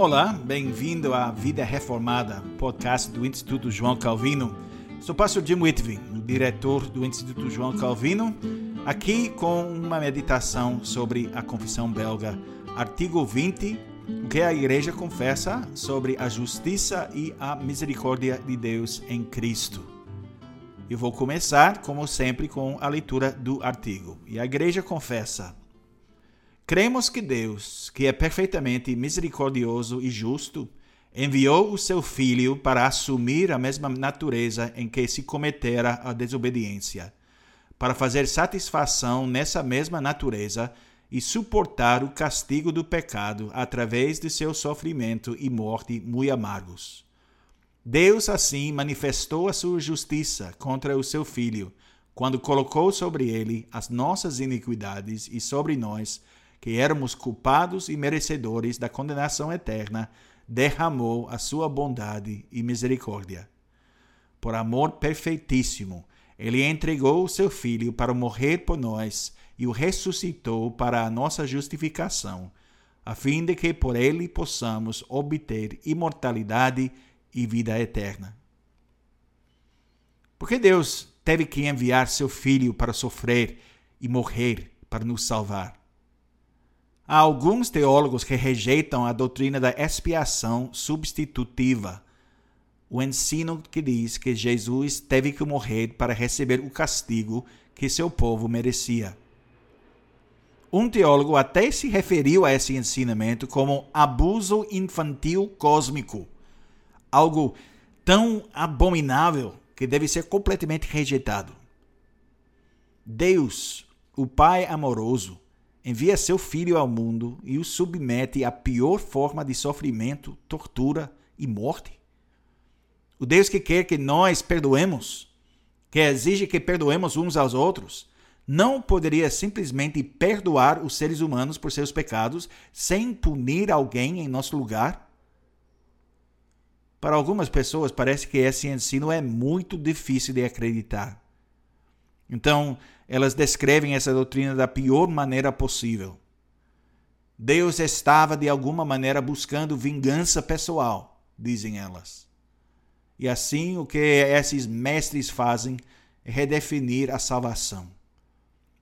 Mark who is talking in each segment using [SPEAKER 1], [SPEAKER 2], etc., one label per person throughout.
[SPEAKER 1] Olá, bem-vindo à Vida Reformada, podcast do Instituto João Calvino. Sou o pastor Jim Whitby, o diretor do Instituto João Calvino, aqui com uma meditação sobre a confissão belga, artigo 20, o que a igreja confessa sobre a justiça e a misericórdia de Deus em Cristo. Eu vou começar, como sempre, com a leitura do artigo. E a igreja confessa: Cremos que Deus, que é perfeitamente misericordioso e justo, enviou o seu Filho para assumir a mesma natureza em que se cometera a desobediência, para fazer satisfação nessa mesma natureza e suportar o castigo do pecado através de seu sofrimento e morte muito amargos. Deus assim manifestou a sua justiça contra o seu Filho, quando colocou sobre ele as nossas iniquidades e sobre nós que éramos culpados e merecedores da condenação eterna, derramou a sua bondade e misericórdia. Por amor perfeitíssimo, ele entregou o seu Filho para morrer por nós e o ressuscitou para a nossa justificação, a fim de que por ele possamos obter imortalidade e vida eterna. Porque Deus teve que enviar seu Filho para sofrer e morrer para nos salvar? Há alguns teólogos que rejeitam a doutrina da expiação substitutiva, o ensino que diz que Jesus teve que morrer para receber o castigo que seu povo merecia. Um teólogo até se referiu a esse ensinamento como abuso infantil cósmico, algo tão abominável que deve ser completamente rejeitado. Deus, o Pai amoroso, envia seu filho ao mundo e o submete à pior forma de sofrimento, tortura e morte? O Deus que quer que nós perdoemos, que exige que perdoemos uns aos outros, não poderia simplesmente perdoar os seres humanos por seus pecados sem punir alguém em nosso lugar? Para algumas pessoas, parece que esse ensino é muito difícil de acreditar. Então, elas descrevem essa doutrina da pior maneira possível. Deus estava de alguma maneira buscando vingança pessoal, dizem elas. E assim o que esses mestres fazem é redefinir a salvação.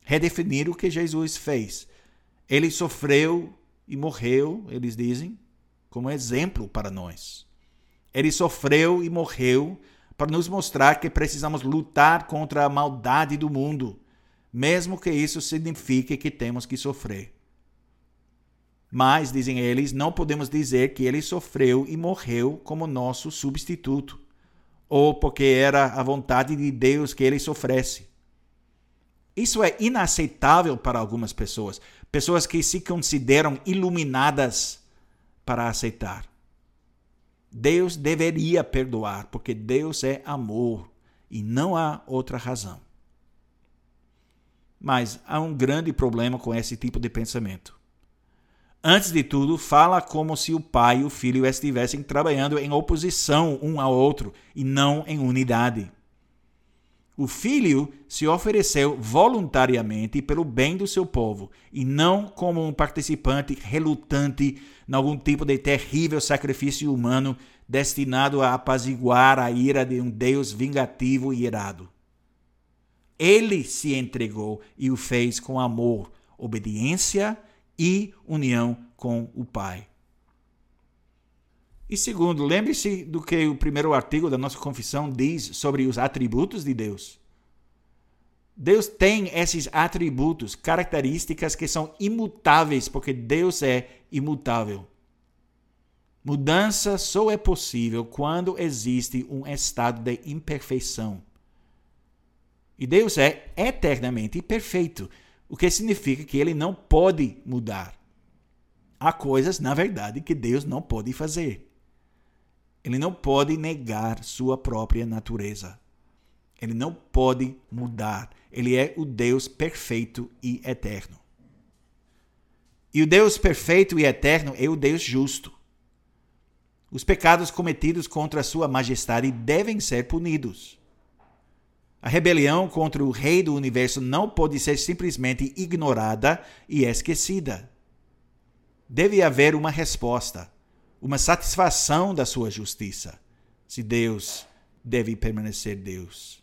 [SPEAKER 1] Redefinir o que Jesus fez. Ele sofreu e morreu, eles dizem, como exemplo para nós. Ele sofreu e morreu para nos mostrar que precisamos lutar contra a maldade do mundo mesmo que isso signifique que temos que sofrer. Mas, dizem eles, não podemos dizer que ele sofreu e morreu como nosso substituto, ou porque era a vontade de Deus que ele sofresse. Isso é inaceitável para algumas pessoas, pessoas que se consideram iluminadas para aceitar. Deus deveria perdoar, porque Deus é amor e não há outra razão. Mas há um grande problema com esse tipo de pensamento. Antes de tudo, fala como se o pai e o filho estivessem trabalhando em oposição um ao outro e não em unidade. O filho se ofereceu voluntariamente pelo bem do seu povo e não como um participante relutante em algum tipo de terrível sacrifício humano destinado a apaziguar a ira de um Deus vingativo e irado. Ele se entregou e o fez com amor, obediência e união com o Pai. E segundo, lembre-se do que o primeiro artigo da nossa confissão diz sobre os atributos de Deus. Deus tem esses atributos, características que são imutáveis, porque Deus é imutável. Mudança só é possível quando existe um estado de imperfeição. E Deus é eternamente perfeito, o que significa que ele não pode mudar. Há coisas, na verdade, que Deus não pode fazer. Ele não pode negar sua própria natureza. Ele não pode mudar. Ele é o Deus perfeito e eterno. E o Deus perfeito e eterno é o Deus justo. Os pecados cometidos contra a sua majestade devem ser punidos. A rebelião contra o Rei do universo não pode ser simplesmente ignorada e esquecida. Deve haver uma resposta. Uma satisfação da sua justiça, se Deus deve permanecer Deus.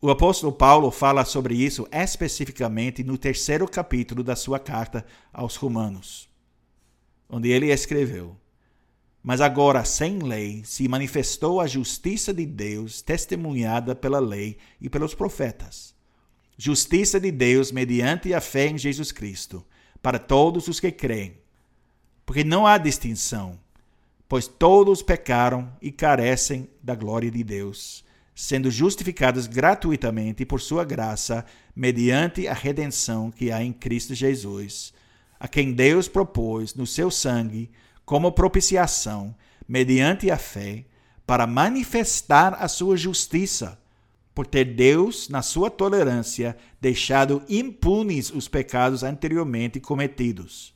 [SPEAKER 1] O apóstolo Paulo fala sobre isso especificamente no terceiro capítulo da sua carta aos Romanos, onde ele escreveu: Mas agora, sem lei, se manifestou a justiça de Deus, testemunhada pela lei e pelos profetas. Justiça de Deus mediante a fé em Jesus Cristo, para todos os que creem. Porque não há distinção, pois todos pecaram e carecem da glória de Deus sendo justificados gratuitamente por sua graça, mediante a redenção que há em Cristo Jesus, a quem Deus propôs no seu sangue como propiciação, mediante a fé, para manifestar a sua justiça, por ter Deus, na sua tolerância, deixado impunes os pecados anteriormente cometidos,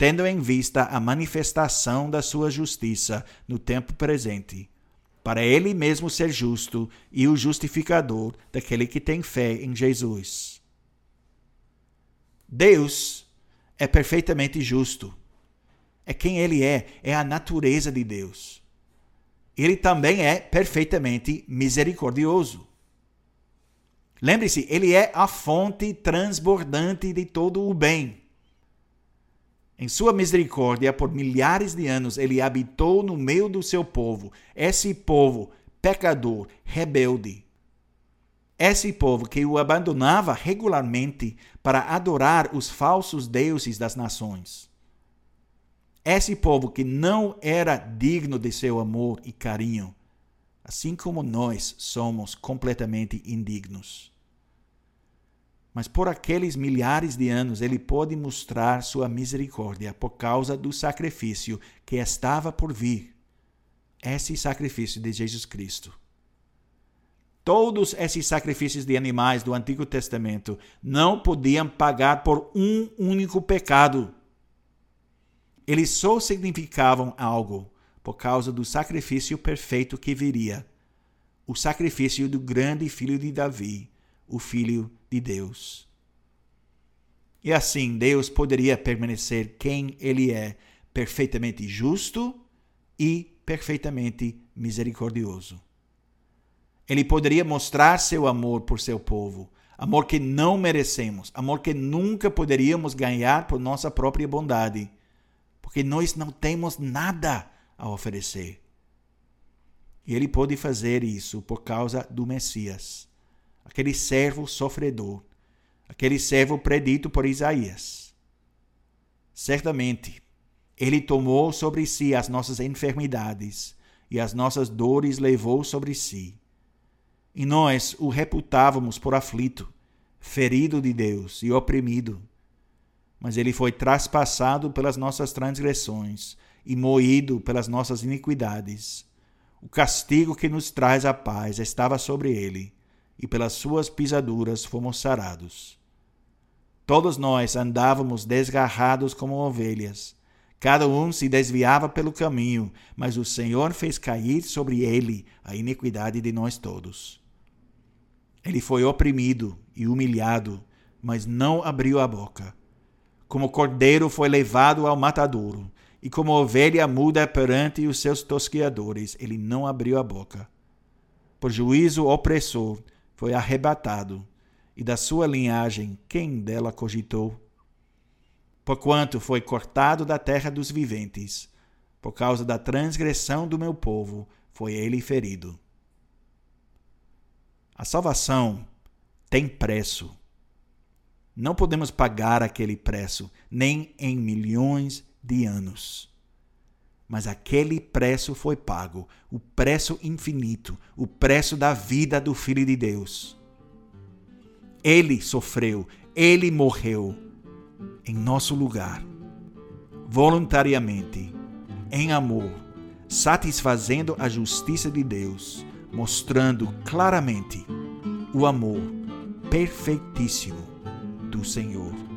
[SPEAKER 1] tendo em vista a manifestação da sua justiça no tempo presente para ele mesmo ser justo e o justificador daquele que tem fé em Jesus. Deus é perfeitamente justo. É quem ele é, é a natureza de Deus. Ele também é perfeitamente misericordioso. Lembre-se, ele é a fonte transbordante de todo o bem. Em sua misericórdia, por milhares de anos, ele habitou no meio do seu povo, esse povo pecador, rebelde. Esse povo que o abandonava regularmente para adorar os falsos deuses das nações. Esse povo que não era digno de seu amor e carinho, assim como nós somos completamente indignos mas por aqueles milhares de anos ele pôde mostrar sua misericórdia por causa do sacrifício que estava por vir. Esse sacrifício de Jesus Cristo. Todos esses sacrifícios de animais do Antigo Testamento não podiam pagar por um único pecado. Eles só significavam algo por causa do sacrifício perfeito que viria o sacrifício do grande filho de Davi, o filho de Deus. E assim Deus poderia permanecer quem Ele é, perfeitamente justo e perfeitamente misericordioso. Ele poderia mostrar seu amor por seu povo, amor que não merecemos, amor que nunca poderíamos ganhar por nossa própria bondade, porque nós não temos nada a oferecer. E ele pode fazer isso por causa do Messias aquele servo sofredor, aquele servo predito por Isaías. Certamente, ele tomou sobre si as nossas enfermidades e as nossas dores levou sobre si. E nós o reputávamos por aflito, ferido de Deus e oprimido. Mas ele foi traspassado pelas nossas transgressões e moído pelas nossas iniquidades. O castigo que nos traz a paz estava sobre ele e pelas suas pisaduras fomos sarados. Todos nós andávamos desgarrados como ovelhas. Cada um se desviava pelo caminho, mas o Senhor fez cair sobre ele a iniquidade de nós todos. Ele foi oprimido e humilhado, mas não abriu a boca. Como cordeiro foi levado ao matadouro, e como ovelha muda perante os seus tosqueadores, ele não abriu a boca. Por juízo opressor, foi arrebatado, e da sua linhagem quem dela cogitou? Porquanto foi cortado da terra dos viventes, por causa da transgressão do meu povo, foi ele ferido. A salvação tem preço. Não podemos pagar aquele preço, nem em milhões de anos. Mas aquele preço foi pago, o preço infinito, o preço da vida do Filho de Deus. Ele sofreu, ele morreu em nosso lugar, voluntariamente, em amor, satisfazendo a justiça de Deus, mostrando claramente o amor perfeitíssimo do Senhor.